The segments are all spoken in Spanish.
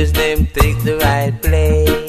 just them take the right place.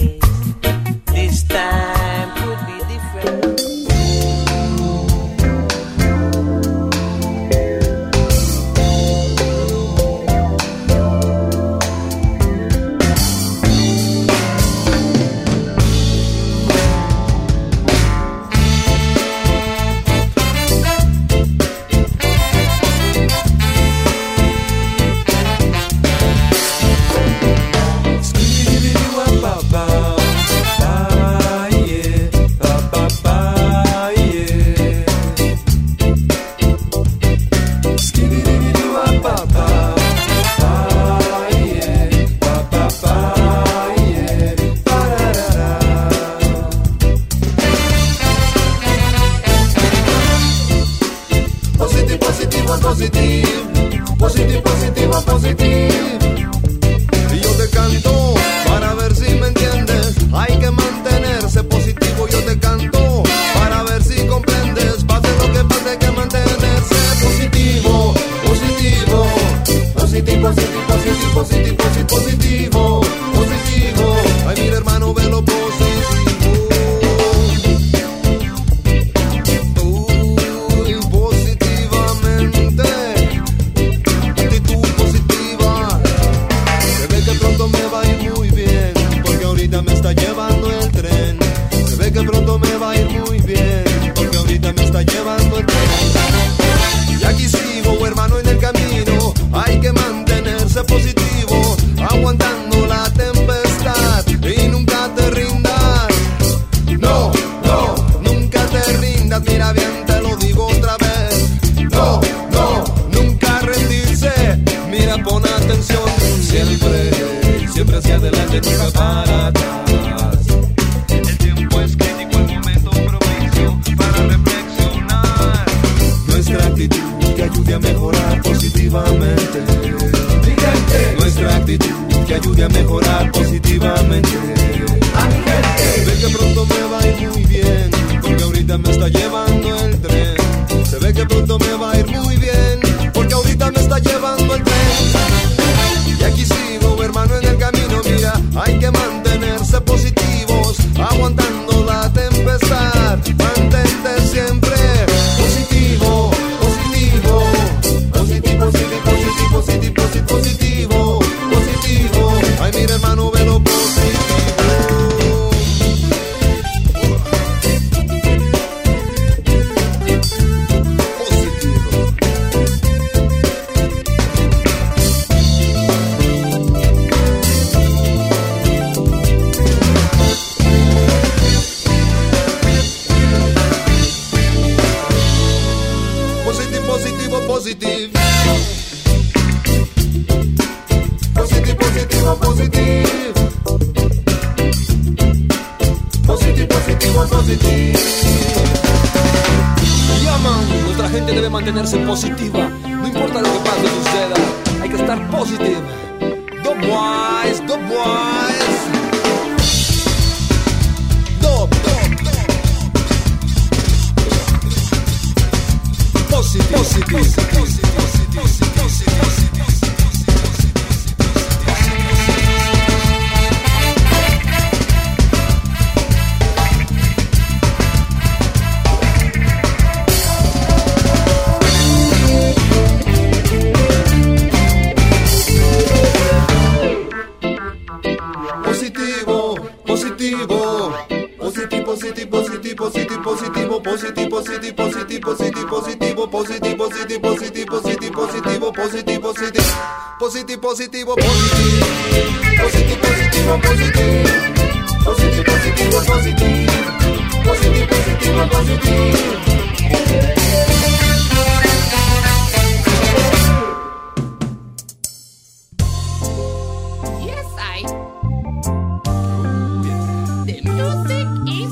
Music is.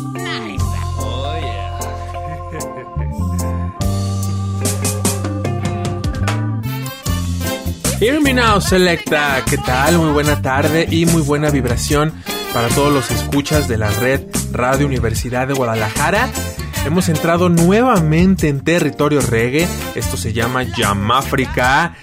Oh, yeah. Hear me now, Selecta. ¿Qué tal? Muy buena tarde y muy buena vibración para todos los escuchas de la red Radio Universidad de Guadalajara. Hemos entrado nuevamente en territorio reggae. Esto se llama Yamáfrica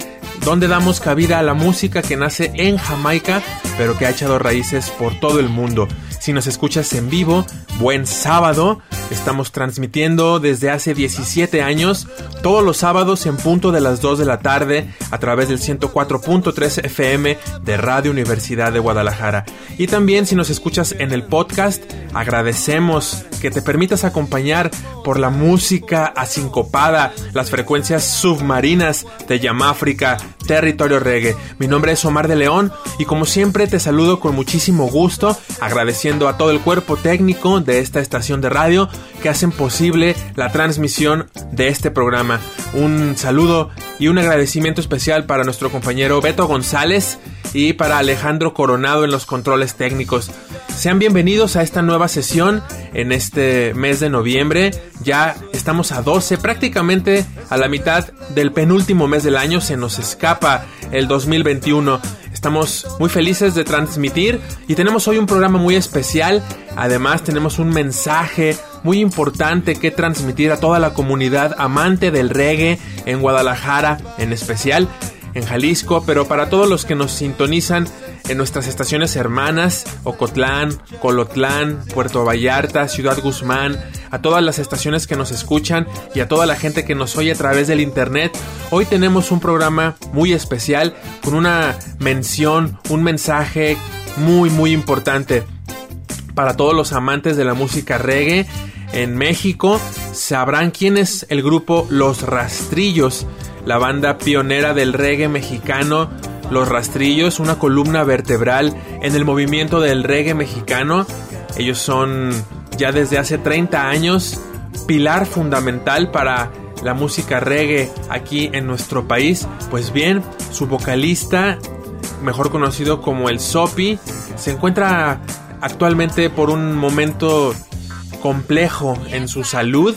donde damos cabida a la música que nace en Jamaica, pero que ha echado raíces por todo el mundo. Si nos escuchas en vivo, buen sábado. Estamos transmitiendo desde hace 17 años, todos los sábados en punto de las 2 de la tarde, a través del 104.3 FM de Radio Universidad de Guadalajara. Y también si nos escuchas en el podcast, agradecemos que te permitas acompañar por la música asincopada, las frecuencias submarinas de Yamáfrica, Territorio Reggae. Mi nombre es Omar de León y como siempre te saludo con muchísimo gusto, agradeciendo a todo el cuerpo técnico de esta estación de radio que hacen posible la transmisión de este programa. Un saludo y un agradecimiento especial para nuestro compañero Beto González y para Alejandro Coronado en los controles técnicos. Sean bienvenidos a esta nueva sesión en este mes de noviembre. Ya estamos a 12, prácticamente a la mitad del penúltimo mes del año. Se nos escapa el 2021. Estamos muy felices de transmitir y tenemos hoy un programa muy especial. Además tenemos un mensaje muy importante que transmitir a toda la comunidad amante del reggae en Guadalajara en especial, en Jalisco, pero para todos los que nos sintonizan en nuestras estaciones hermanas, Ocotlán, Colotlán, Puerto Vallarta, Ciudad Guzmán, a todas las estaciones que nos escuchan y a toda la gente que nos oye a través del internet. Hoy tenemos un programa muy especial con una mención, un mensaje muy muy importante para todos los amantes de la música reggae en México. Sabrán quién es el grupo Los Rastrillos, la banda pionera del reggae mexicano los Rastrillos, una columna vertebral en el movimiento del reggae mexicano. Ellos son ya desde hace 30 años pilar fundamental para la música reggae aquí en nuestro país. Pues bien, su vocalista, mejor conocido como el Sopi, se encuentra actualmente por un momento complejo en su salud.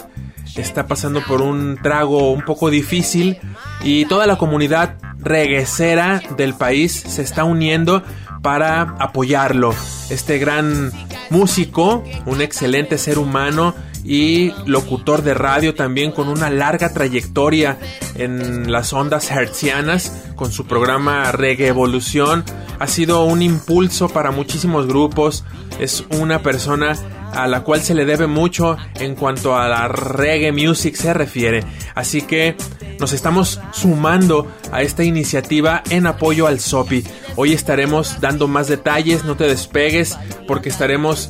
Está pasando por un trago un poco difícil y toda la comunidad reguecera del país se está uniendo para apoyarlo. Este gran músico, un excelente ser humano y locutor de radio también con una larga trayectoria en las ondas hertzianas con su programa Reggae Evolución. Ha sido un impulso para muchísimos grupos. Es una persona a la cual se le debe mucho en cuanto a la reggae music se refiere. Así que nos estamos sumando a esta iniciativa en apoyo al SOPI. Hoy estaremos dando más detalles, no te despegues porque estaremos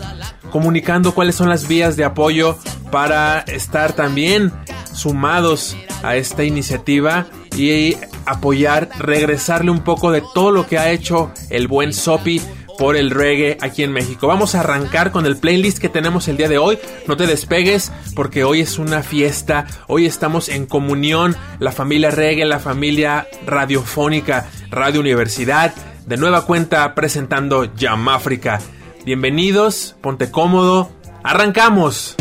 comunicando cuáles son las vías de apoyo para estar también sumados a esta iniciativa y apoyar, regresarle un poco de todo lo que ha hecho el buen Sopi por el reggae aquí en México. Vamos a arrancar con el playlist que tenemos el día de hoy. No te despegues porque hoy es una fiesta. Hoy estamos en comunión, la familia reggae, la familia radiofónica, Radio Universidad. De nueva cuenta presentando África. Bienvenidos, ponte cómodo. Arrancamos.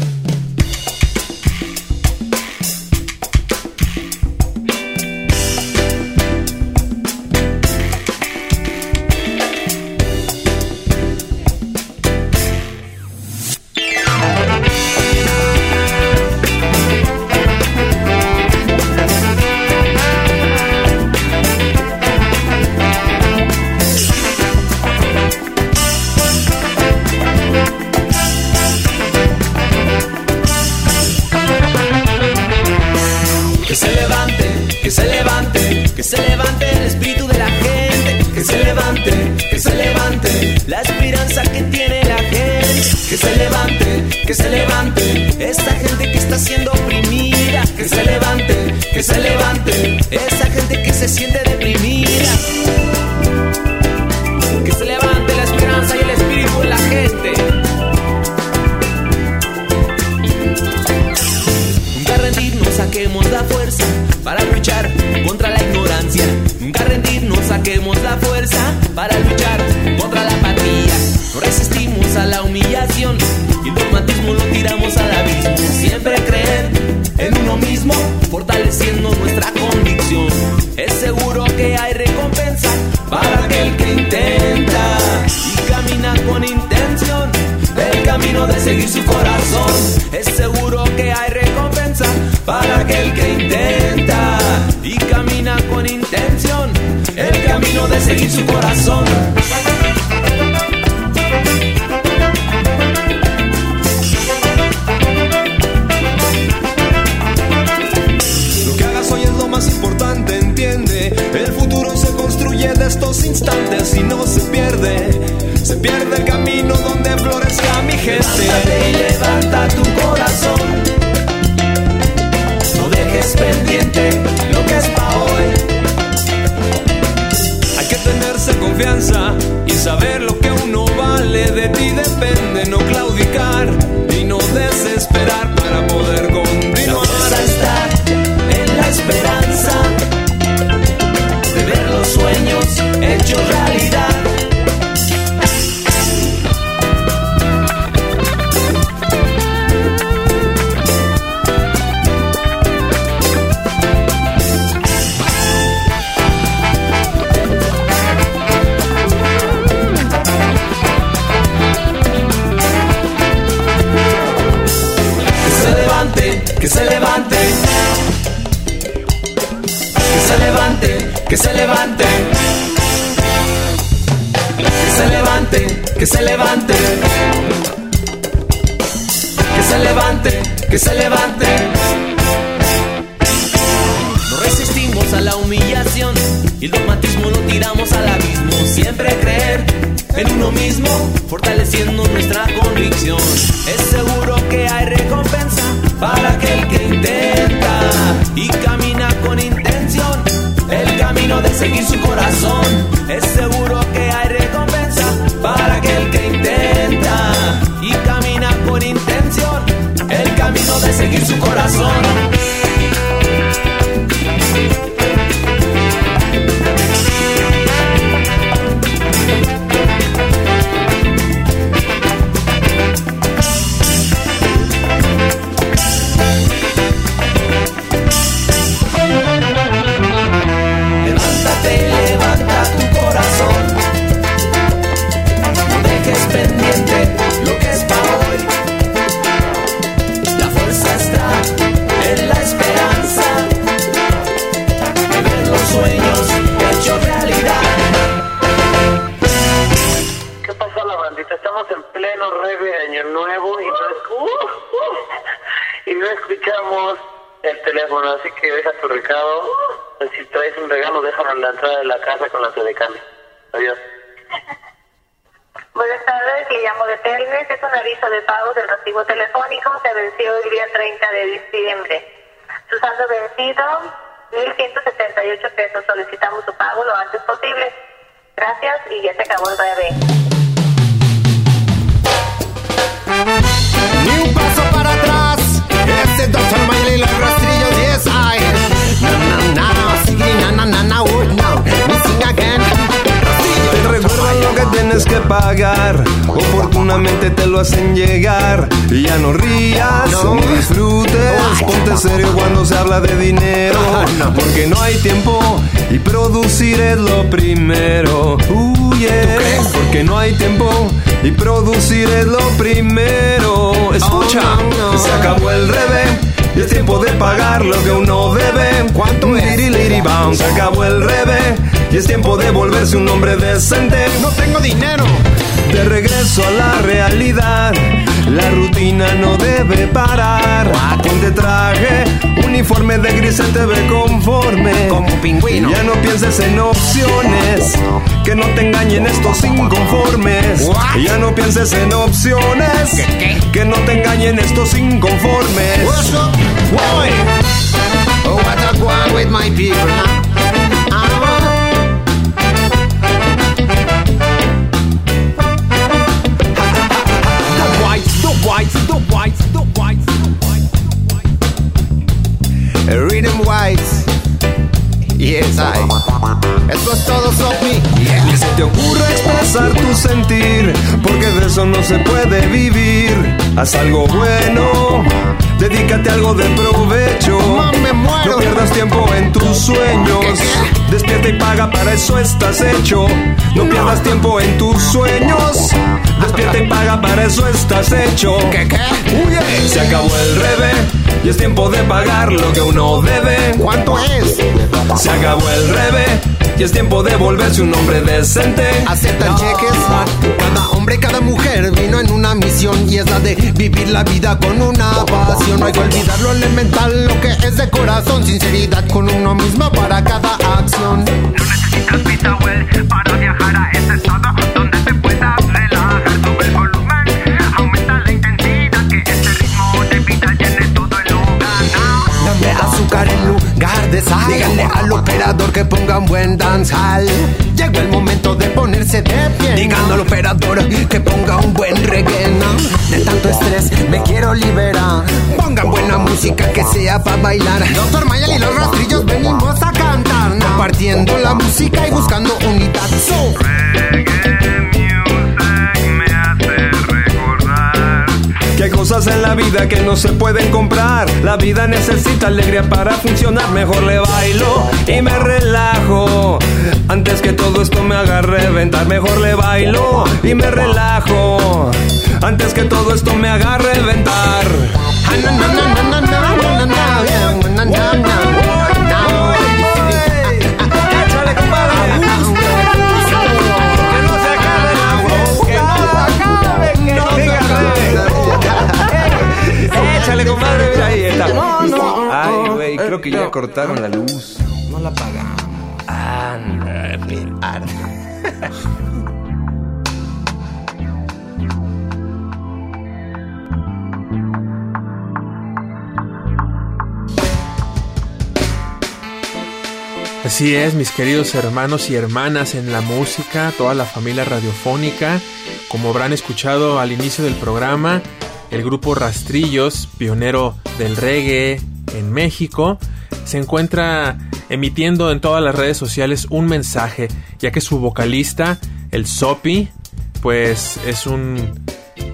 Seguir su corazón. Es seguro que hay recompensa para aquel que intenta y camina con intención el camino de seguir su corazón. Que se levante. Que se levante, que se levante. Que se levante, que se levante. Pagar. Oportunamente te lo hacen llegar. Y ya no rías, no disfrutes. Ponte serio cuando se habla de dinero. Porque no hay tiempo y producir es lo primero. Uh, yeah. Porque no hay tiempo y producir es lo primero. Escucha, Oh, no, se acabó el revés. Y es tiempo de pagar lo que uno debe. ¿Cuánto es? Se acabó el revés. Y es tiempo de volverse un hombre decente. No tengo dinero. De regreso a la realidad, la rutina no debe parar. Ponte traje, uniforme de gris se te ve conforme. Como pingüino. Ya no pienses en opciones, que no te engañen estos inconformes. What? Ya no pienses en opciones, ¿Qué, qué? que no te engañen estos inconformes. What's up, boy? Oh, what a with my people, whites, the whites, the whites, the whites, the whites. Rhythm Whites. Yes, I. Esto es todo sobre Yeah. Ni se te ocurra expresar tu sentir, porque de eso no se puede vivir. Haz algo bueno, dedícate a algo de provecho. No pierdas tiempo en tus sueños. Despierta y paga, para eso estás hecho. No pierdas tiempo en tus sueños. despierta y para eso estás hecho. ¿Qué, qué? Huye, se acabó el rebe y es tiempo de pagar lo que uno debe. ¿Cuánto es? Se acabó el rebe y es tiempo de volverse un hombre decente. ¿Aceptan cheques? Cada hombre, cada mujer vino en una misión y es la de vivir la vida con una pasión. No hay que olvidar lo elemental, lo que es de corazón, sinceridad con uno mismo para cada acción. No necesitas visa well para viajar a ese estado azúcar en lugar de sal. Díganle al operador que ponga un buen danzal. Llegó el momento de ponerse de pie. Díganle al operador que ponga un buen reggae. De tanto estrés me quiero liberar. Pongan buena música que sea para bailar. Doctor Mayel y los rastrillos venimos a cantar. Compartiendo la música y buscando unidad. So, Que cosas en la vida que no se pueden comprar. La vida necesita alegría para funcionar. Mejor le bailo y me relajo. Antes que todo esto me haga reventar. Mejor le bailo y me relajo. Antes que todo esto me haga reventar. Creo que ya cortaron la luz. No la pagamos. Anda, Así es, mis queridos hermanos y hermanas en la música, toda la familia radiofónica. Como habrán escuchado al inicio del programa, el grupo Rastrillos, pionero del reggae en México, se encuentra emitiendo en todas las redes sociales un mensaje, ya que su vocalista, el Sopi, pues es un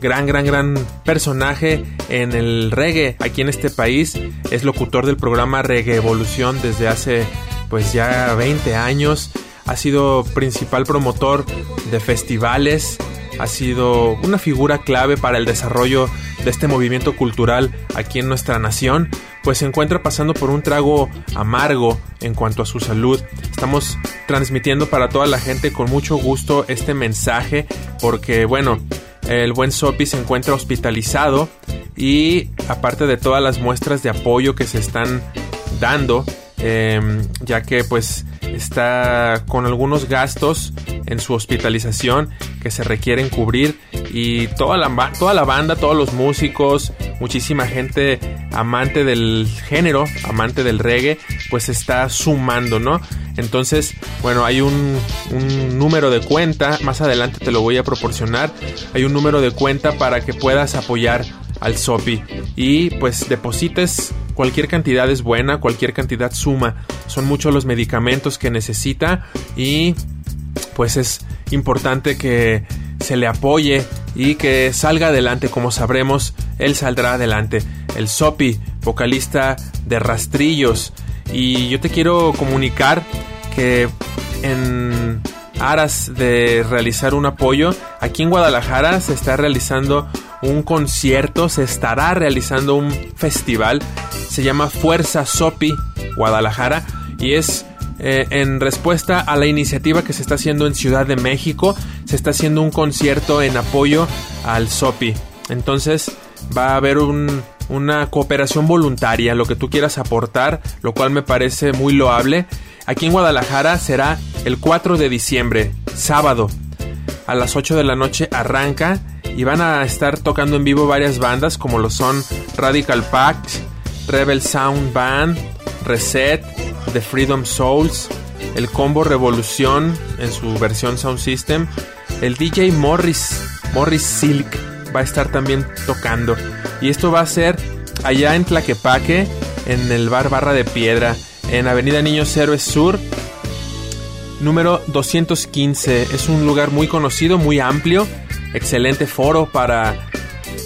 gran, gran, gran personaje en el reggae aquí en este país. Es locutor del programa Reggae Evolución desde hace pues ya 20 años. Ha sido principal promotor de festivales. Ha sido una figura clave para el desarrollo de este movimiento cultural aquí en nuestra nación. Pues se encuentra pasando por un trago amargo en cuanto a su salud. Estamos transmitiendo para toda la gente con mucho gusto este mensaje porque bueno, el buen Sopi se encuentra hospitalizado y aparte de todas las muestras de apoyo que se están dando, eh, ya que pues está con algunos gastos en su hospitalización que se requieren cubrir y toda la, toda la banda, todos los músicos, muchísima gente amante del género, amante del reggae, pues está sumando, ¿no? Entonces, bueno, hay un, un número de cuenta, más adelante te lo voy a proporcionar, hay un número de cuenta para que puedas apoyar al SOPI y pues deposites cualquier cantidad es buena, cualquier cantidad suma, son muchos los medicamentos que necesita y pues es importante que se le apoye y que salga adelante. Como sabremos, él saldrá adelante. El Sopi, vocalista de Rastrillos. Y yo te quiero comunicar que en aras de realizar un apoyo, aquí en Guadalajara se está realizando un concierto, se estará realizando un festival, se llama Fuerza Sopi Guadalajara y es eh, en respuesta a la iniciativa que se está haciendo en Ciudad de México, se está haciendo un concierto en apoyo al SOPI. Entonces va a haber un- una cooperación voluntaria, lo que tú quieras aportar, lo cual me parece muy loable. Aquí en Guadalajara será el 4 de diciembre, sábado, a las 8 de la noche arranca y van a estar tocando en vivo varias bandas como lo son Radical Pact, Rebel Sound Band, Reset, The Freedom Souls, el Combo Revolución en su versión Sound System, el DJ Morris, Morris Silk va a estar también tocando y esto va a ser allá en Tlaquepaque, en el bar Barra de Piedra, en Avenida Niños Héroes Sur, número 215. Es un lugar muy conocido, muy amplio, excelente foro para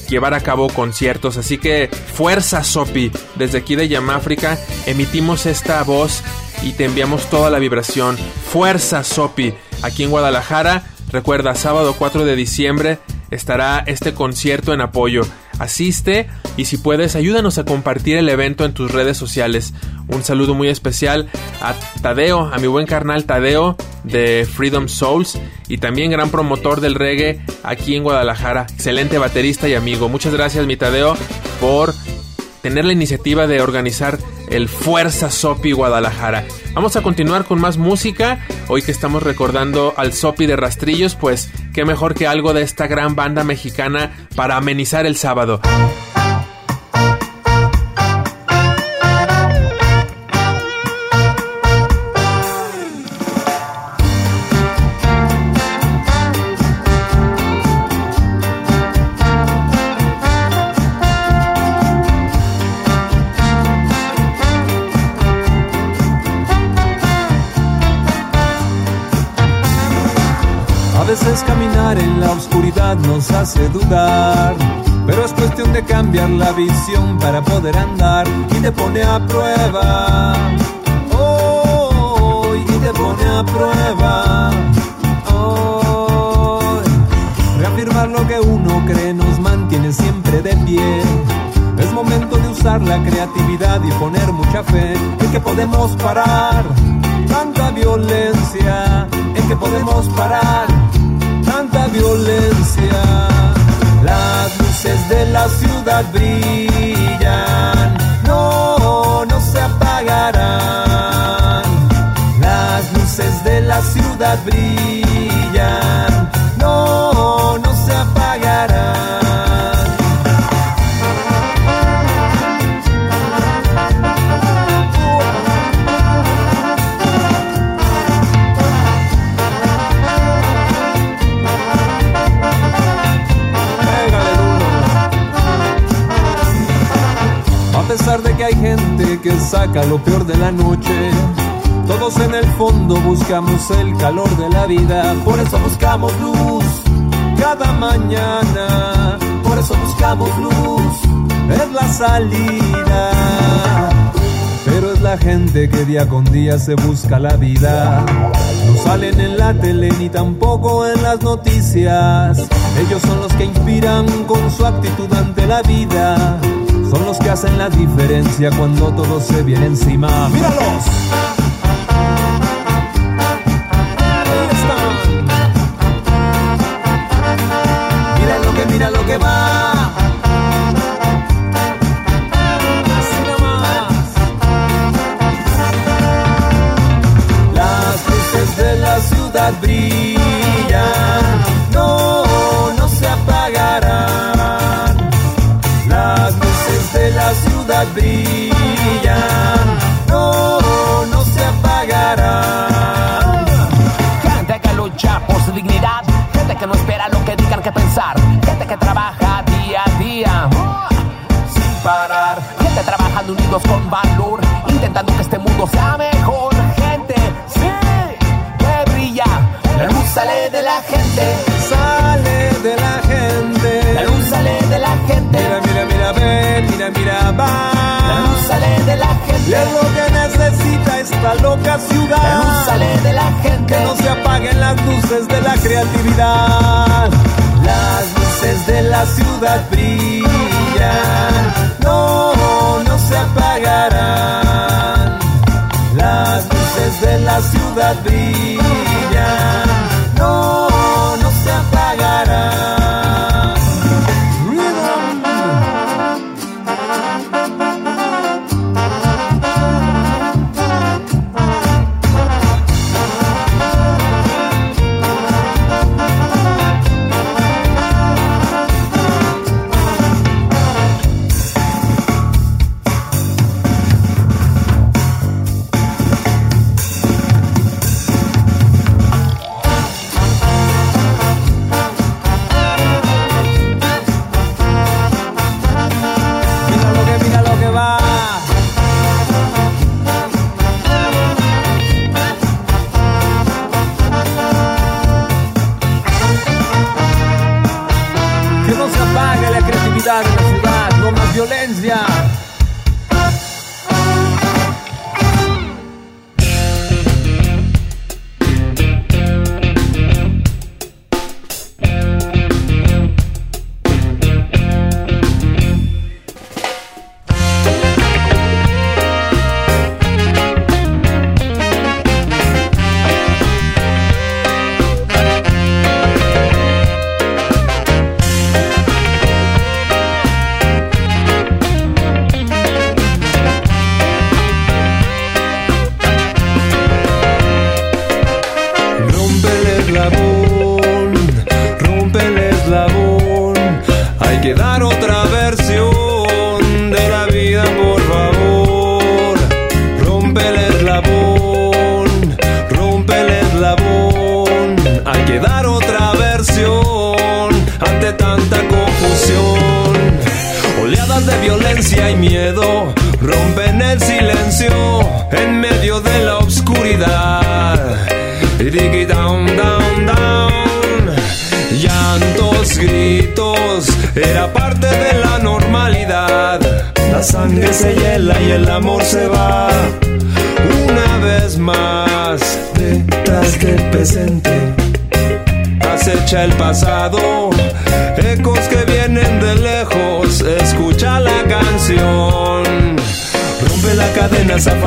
llevar a cabo conciertos. Así que fuerza Sopi, desde aquí de Yamáfrica emitimos esta voz y te enviamos toda la vibración. Fuerza Sopi, aquí en Guadalajara. Recuerda, sábado 4 de diciembre estará este concierto en apoyo. Asiste y si puedes ayúdanos a compartir el evento en tus redes sociales. Un saludo muy especial a Tadeo, a mi buen carnal Tadeo de Freedom Souls y también gran promotor del reggae aquí en Guadalajara. Excelente baterista y amigo. Muchas gracias mi Tadeo por tener la iniciativa de organizar el Fuerza Sopi Guadalajara. Vamos a continuar con más música. Hoy que estamos recordando al Sopi de Rastrillos, pues qué mejor que algo de esta gran banda mexicana para amenizar el sábado. Nos hace dudar, pero es cuestión de cambiar la visión para poder andar y te pone a prueba. Oh, y te pone a prueba. Oh, reafirmar lo que uno cree nos mantiene siempre de pie. Es momento de usar la creatividad y poner mucha fe en que podemos parar tanta violencia, en que podemos parar Las luces de la ciudad brillan, no, no se apagarán. Las luces de la ciudad brillan, lo peor de la noche, todos en el fondo buscamos el calor de la vida, por eso buscamos luz cada mañana, por eso buscamos luz, es la salida. Pero es la gente que día con día se busca la vida. No salen en la tele ni tampoco en las noticias. Ellos son los que inspiran con su actitud ante la vida. Son los que hacen la diferencia cuando todo se viene encima. ¡Míralos! Ciudad. la luz sale de la gente, Que no se apaguen las luces de la creatividad. Las luces de la ciudad brillan. No, no se apagarán. Las luces de la ciudad brillan.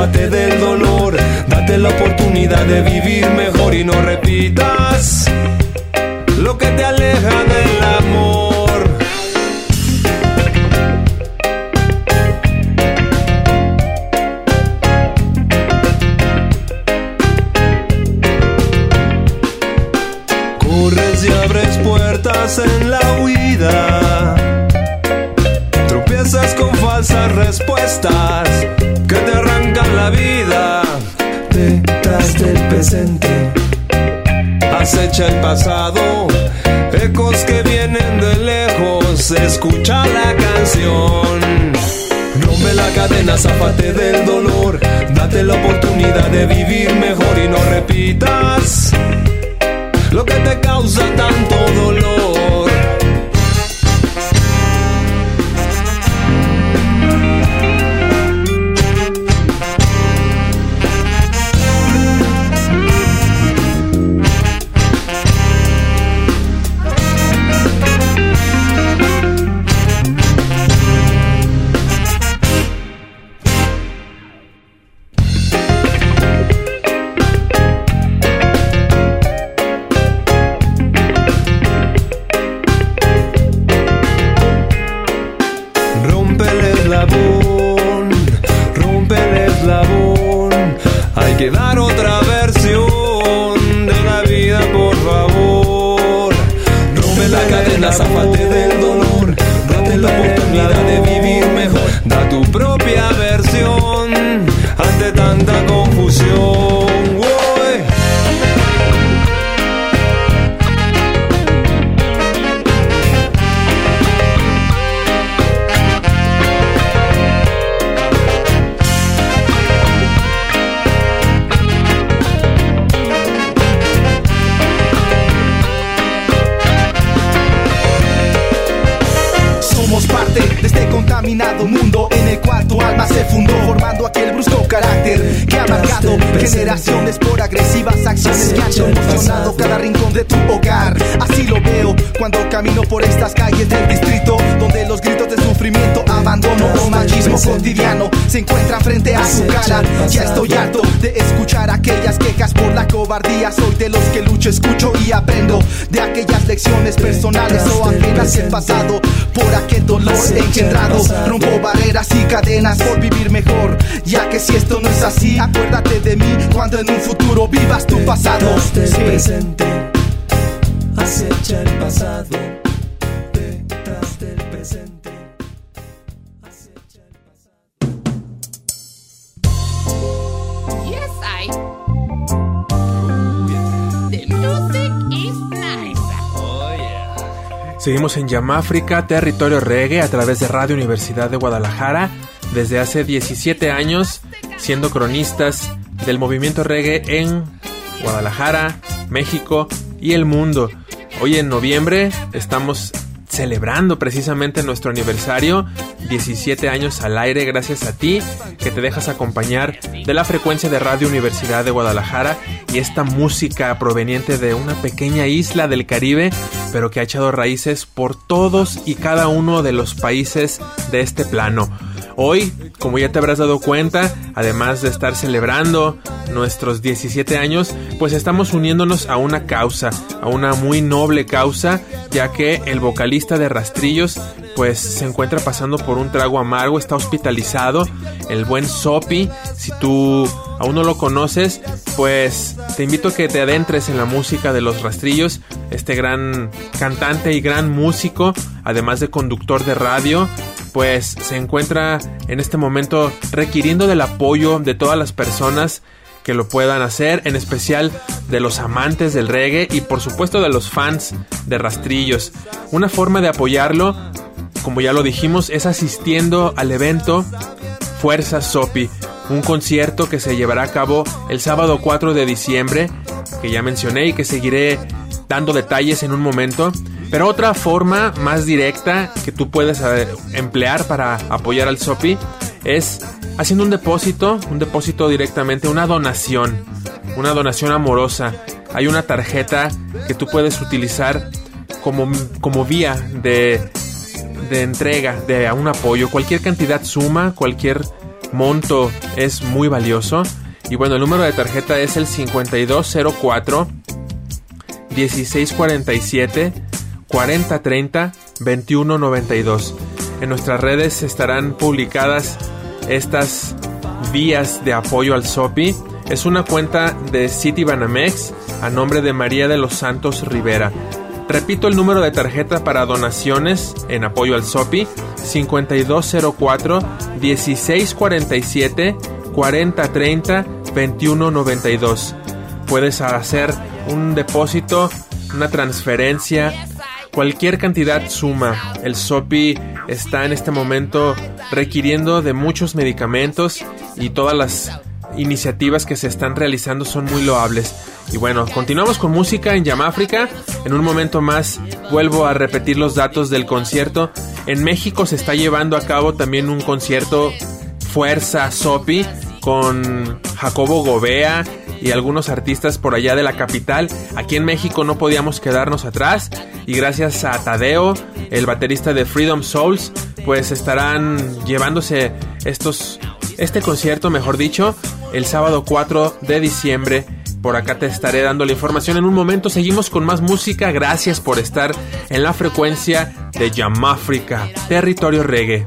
Zafate del dolor, date la oportunidad de vivir mejor y no repitas acecha el pasado. Ecos que vienen de lejos, escucha la canción. Rompe la cadena, zafate del dolor. Date la oportunidad de vivir mejor y no repitas lo que te causa tanto dolor. Por agresivas acciones que han conmocionado cada rincón de tu hogar. Así lo veo cuando camino por estas calles del distrito, donde los gritos de sufrimiento, abandono o machismo cotidiano se encuentran frente a su cara. Ya estoy harto de escuchar aquellas quejas por la cobardía. Soy de los que lucho, escucho y aprendo de aquellas lecciones personales o ajenas que he pasado por aquel dolor engendrado. Rompo barreras y cadenas por vivir mejor. Ya que si esto no es así, acuérdate de mí cuando en un futuro vivas tu pasado. Sí. presente acecha el pasado Seguimos en Yamáfrica, territorio reggae, a través de Radio Universidad de Guadalajara, desde hace 17 años, siendo cronistas del movimiento reggae en Guadalajara, México y el mundo. Hoy en noviembre estamos celebrando precisamente nuestro aniversario, 17 años al aire, gracias a ti que te dejas acompañar de la frecuencia de Radio Universidad de Guadalajara y esta música proveniente de una pequeña isla del Caribe, pero que ha echado raíces por todos y cada uno de los países de este plano. Hoy, como ya te habrás dado cuenta, además de estar celebrando nuestros 17 años, pues estamos uniéndonos a una causa, a una muy noble causa, ya que el vocalista de Rastrillos pues se encuentra pasando por un trago amargo, está hospitalizado, el buen Sopi, si tú aún no lo conoces, pues te invito a que te adentres en la música de los Rastrillos, este gran cantante y gran músico, además de conductor de radio, pues se encuentra en este momento requiriendo del apoyo de todas las personas que lo puedan hacer, en especial de los amantes del reggae y por supuesto de los fans de rastrillos. Una forma de apoyarlo, como ya lo dijimos, es asistiendo al evento Fuerza Sopi, un concierto que se llevará a cabo el sábado 4 de diciembre, que ya mencioné y que seguiré dando detalles en un momento. Pero otra forma más directa que tú puedes eh, emplear para apoyar al Sopi es haciendo un depósito, un depósito directamente, una donación, una donación amorosa. Hay una tarjeta que tú puedes utilizar como, como vía de, de entrega de un apoyo. Cualquier cantidad suma, cualquier monto es muy valioso. Y bueno, el número de tarjeta es el 5204 1647 4030 2192. En nuestras redes estarán publicadas estas vías de apoyo al SOPI. Es una cuenta de City Banamex a nombre de María de los Santos Rivera. Repito el número de tarjeta para donaciones en apoyo al SOPI 5204 1647 4030 2192. Puedes hacer un depósito, una transferencia, cualquier cantidad suma. El SOPI está en este momento requiriendo de muchos medicamentos y todas las iniciativas que se están realizando son muy loables. Y bueno, continuamos con música en Yamáfrica. En un momento más vuelvo a repetir los datos del concierto. En México se está llevando a cabo también un concierto Fuerza Sopi con Jacobo Gobea y algunos artistas por allá de la capital. Aquí en México no podíamos quedarnos atrás y gracias a Tadeo, el baterista de Freedom Souls, pues estarán llevándose estos este concierto, mejor dicho, el sábado 4 de diciembre. Por acá te estaré dando la información en un momento. Seguimos con más música. Gracias por estar en la frecuencia de Yamáfrica, territorio reggae.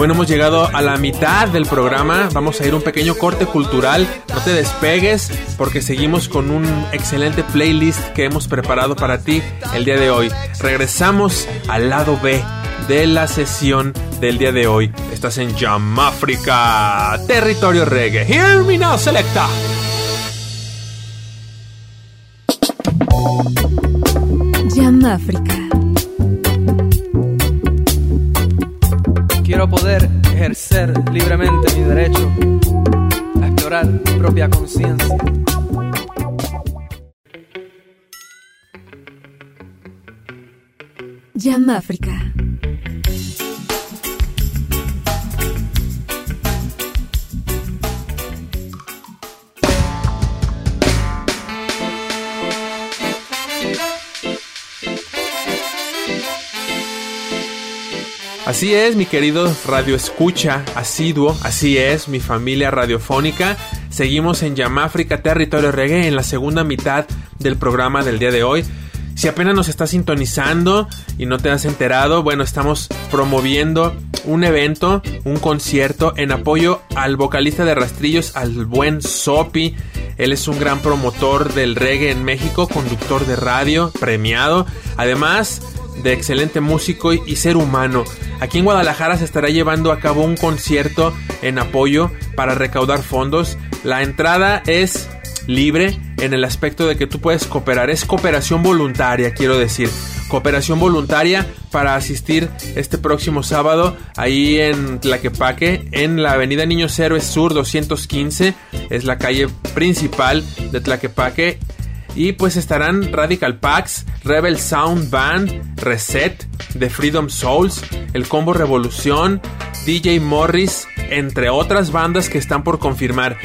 Bueno, hemos llegado a la mitad del programa. Vamos a ir un pequeño corte cultural. No te despegues porque seguimos con un excelente playlist que hemos preparado para ti el día de hoy. Regresamos al lado B de la sesión del día de hoy. Estás en Jamaica, territorio reggae. Hear me now, selecta. Yamáfrica. Quiero poder ejercer libremente mi derecho a explorar mi propia conciencia. Yamáfrica. Así es, mi querido radio escucha asiduo, así es, mi familia radiofónica. Seguimos en Yamáfrica Territorio Reggae en la segunda mitad del programa del día de hoy. Si apenas nos estás sintonizando y no te has enterado, bueno, estamos promoviendo un evento, un concierto en apoyo al vocalista de Rastrillos, al buen Sopi. Él es un gran promotor del reggae en México, conductor de radio, premiado. Además, de excelente músico y ser humano. Aquí en Guadalajara se estará llevando a cabo un concierto en apoyo para recaudar fondos. La entrada es libre en el aspecto de que tú puedes cooperar. Es cooperación voluntaria, quiero decir. Cooperación voluntaria para asistir este próximo sábado ahí en Tlaquepaque, en la avenida Niños Héroes Sur 215. Es la calle principal de Tlaquepaque y pues estarán Radical Pax, Rebel Sound Band, Reset, The Freedom Souls, el Combo Revolución, DJ Morris, entre otras bandas que están por confirmar.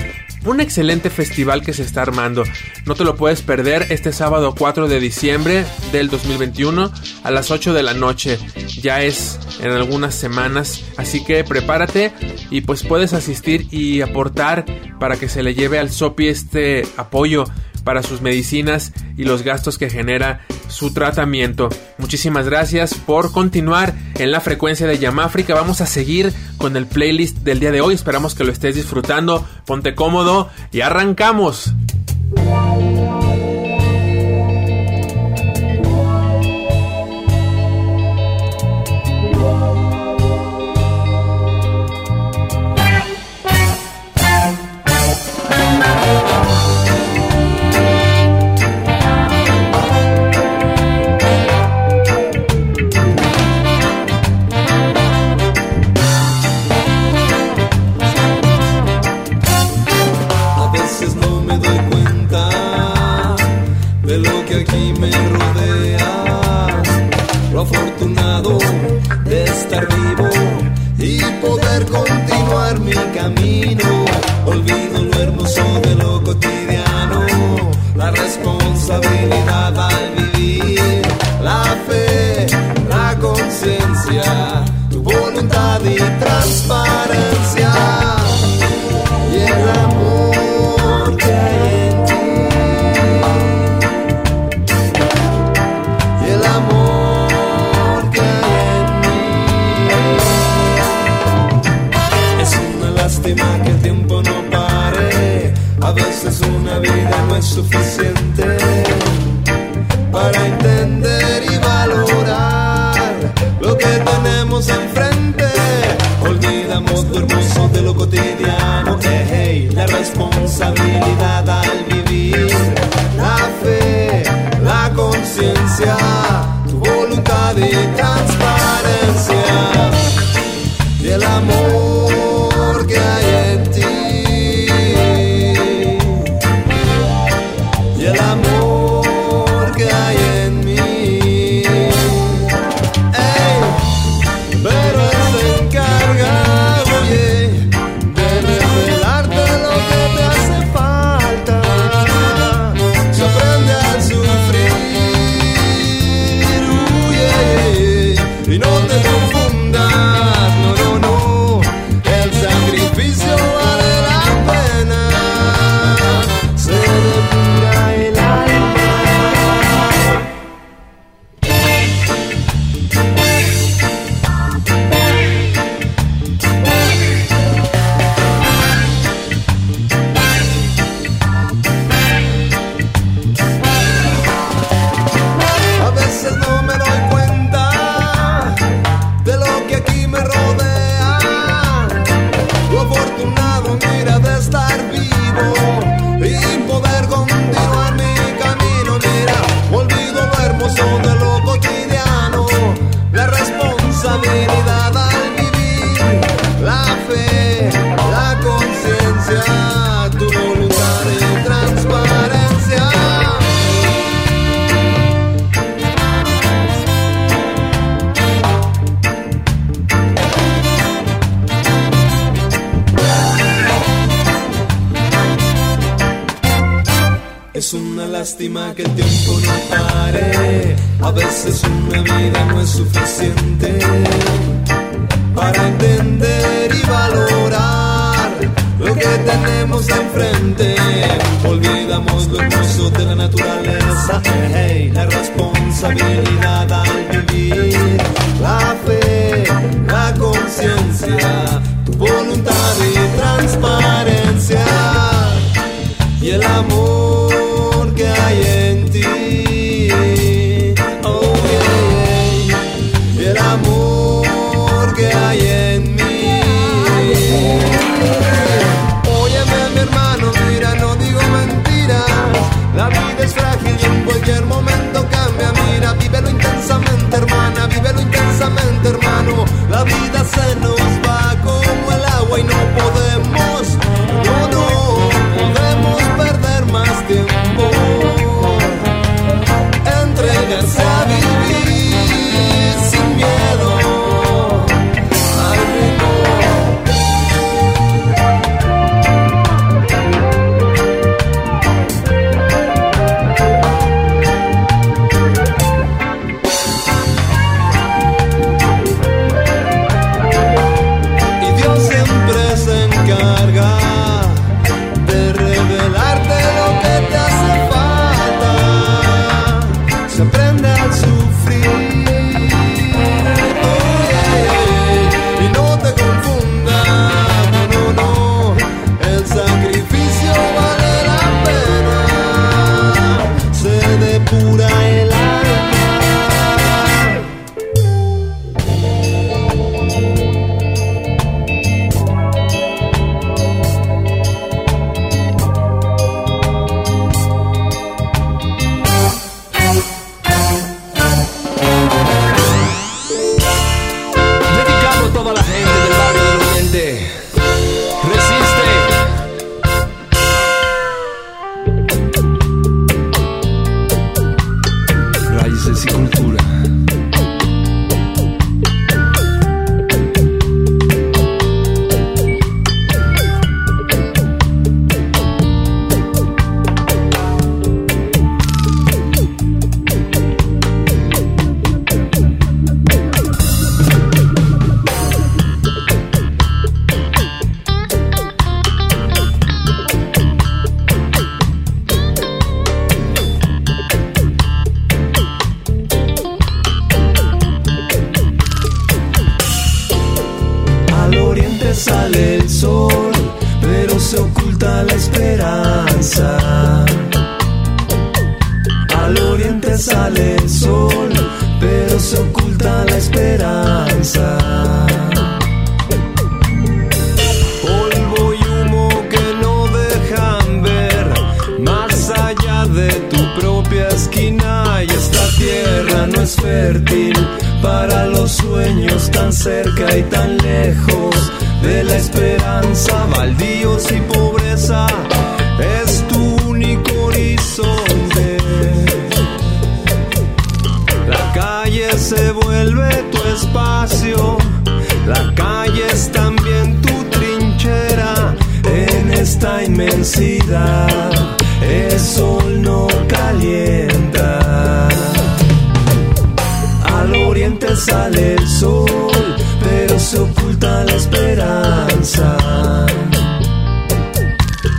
Un excelente festival que se está armando. No te lo puedes perder este sábado 4 de diciembre del 2021 a las 8 de la noche. Ya es en algunas semanas, así que prepárate y pues puedes asistir y aportar para que se le lleve al SOPI este apoyo para sus medicinas y los gastos que genera su tratamiento. Muchísimas gracias por continuar en la frecuencia de Yamáfrica. Vamos a seguir con el playlist del día de hoy. Esperamos que lo estés disfrutando. Ponte cómodo y arrancamos. amor que hay en ti. Oh, yeah, yeah. Y el amor que hay en mí. Óyeme, mi hermano, mira, no digo mentiras. La vida es frágil y en cualquier momento cambia. Mira, vívelo intensamente, hermana, vívelo intensamente, hermano. La vida se nos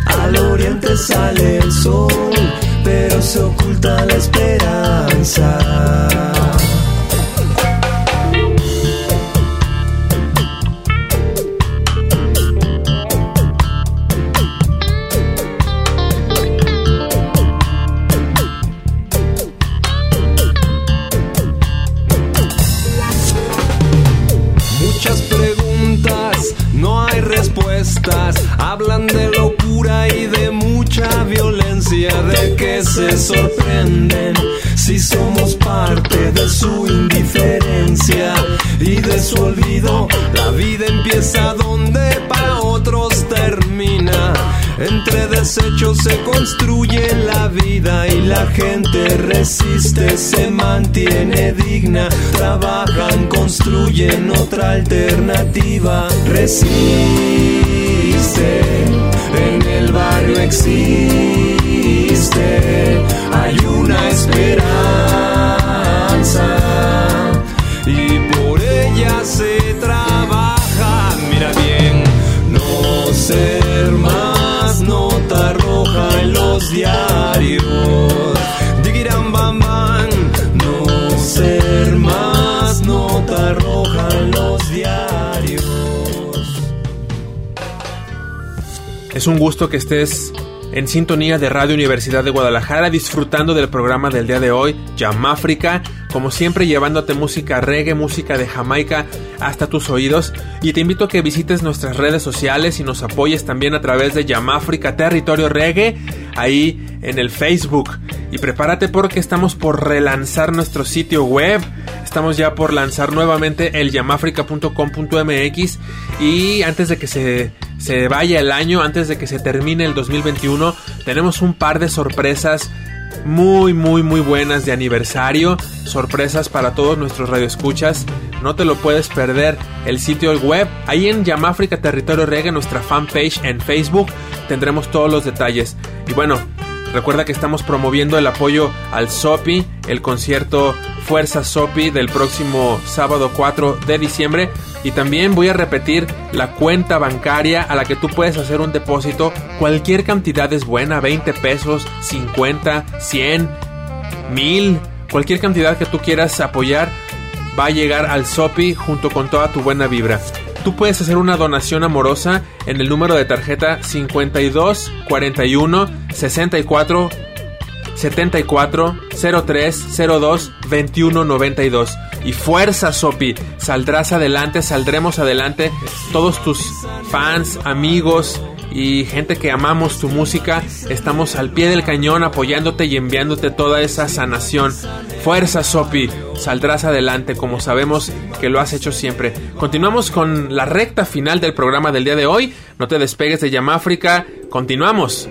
Al oriente sale el sol, pero se oculta la esperanza. se construye la vida y la gente resiste, se mantiene digna, trabajan, construyen otra alternativa. Resiste, en el barrio existe, hay una esperanza Es un gusto que estés en sintonía de Radio Universidad de Guadalajara disfrutando del programa del día de hoy, África, como siempre llevándote música reggae, música de Jamaica hasta tus oídos. Y te invito a que visites nuestras redes sociales y nos apoyes también a través de África Territorio Reggae ahí en el Facebook y prepárate porque estamos por relanzar nuestro sitio web. Estamos ya por lanzar nuevamente el yamafrica.com.mx y antes de que se, se vaya el año, antes de que se termine el 2021, tenemos un par de sorpresas muy muy muy buenas de aniversario, sorpresas para todos nuestros radioescuchas. No te lo puedes perder el sitio web. Ahí en Yamáfrica Territorio Reggae, nuestra fanpage en Facebook, tendremos todos los detalles. Y bueno, recuerda que estamos promoviendo el apoyo al SOPI, el concierto Fuerza SOPI del próximo sábado 4 de diciembre. Y también voy a repetir la cuenta bancaria a la que tú puedes hacer un depósito. Cualquier cantidad es buena, 20 pesos, 50, 100, 1000, cualquier cantidad que tú quieras apoyar va a llegar al SOPI junto con toda tu buena vibra. Tú puedes hacer una donación amorosa en el número de tarjeta 52 41 64 74 03 02 21 92. Y fuerza, Sopi, saldrás adelante, saldremos adelante. Todos tus fans, amigos y gente que amamos tu música, estamos al pie del cañón apoyándote y enviándote toda esa sanación. Fuerza, Sopi, saldrás adelante como sabemos que lo has hecho siempre. Continuamos con la recta final del programa del día de hoy. No te despegues de Yamáfrica. Continuamos.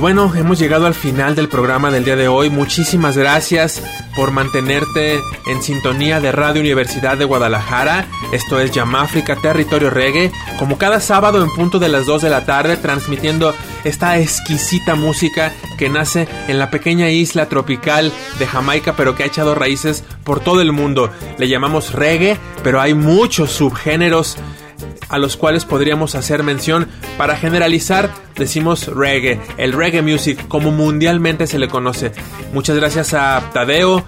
Bueno, hemos llegado al final del programa del día de hoy. Muchísimas gracias por mantenerte en sintonía de Radio Universidad de Guadalajara. Esto es Yamáfrica Territorio Reggae, como cada sábado en punto de las 2 de la tarde, transmitiendo esta exquisita música que nace en la pequeña isla tropical de Jamaica, pero que ha echado raíces por todo el mundo. Le llamamos reggae, pero hay muchos subgéneros a los cuales podríamos hacer mención. Para generalizar, decimos reggae, el reggae music, como mundialmente se le conoce. Muchas gracias a Tadeo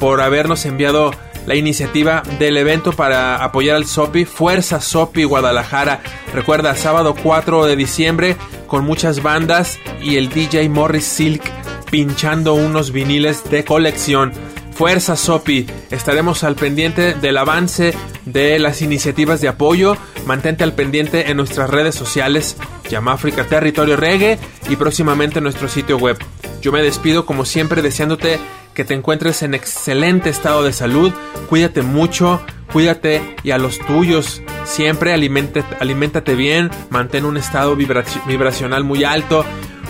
por habernos enviado la iniciativa del evento para apoyar al SOPI, Fuerza SOPI Guadalajara. Recuerda, sábado 4 de diciembre, con muchas bandas y el DJ Morris Silk pinchando unos viniles de colección. Fuerza Sopi, estaremos al pendiente del avance de las iniciativas de apoyo. Mantente al pendiente en nuestras redes sociales, Yamáfrica Territorio Reggae y próximamente en nuestro sitio web. Yo me despido como siempre deseándote que te encuentres en excelente estado de salud. Cuídate mucho, cuídate y a los tuyos. Siempre alimentate, alimentate bien, mantén un estado vibracional muy alto,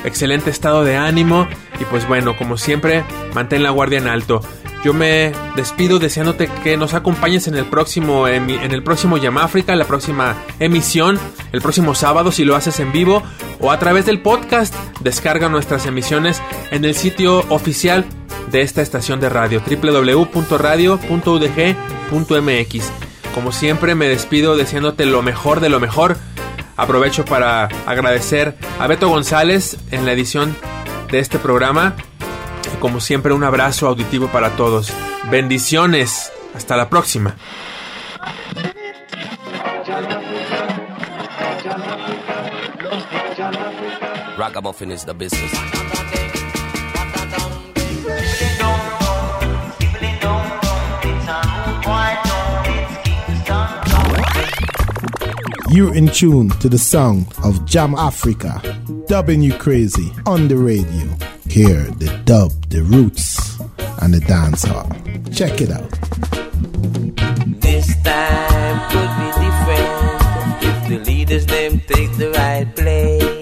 excelente estado de ánimo y pues bueno, como siempre, mantén la guardia en alto. Yo me despido deseándote que nos acompañes en el próximo en el próximo Yamáfrica, la próxima emisión, el próximo sábado si lo haces en vivo o a través del podcast. Descarga nuestras emisiones en el sitio oficial de esta estación de radio www.radio.udg.mx. Como siempre me despido deseándote lo mejor de lo mejor. Aprovecho para agradecer a Beto González en la edición de este programa como siempre, un abrazo auditivo para todos. Bendiciones. Hasta la próxima. Ragamuffin is the business. You're in tune to the song of Jam Africa, dubbing you crazy on the radio. Here, the dub, the roots, and the dancehall. Check it out. This time could be different if the leaders them take the right place.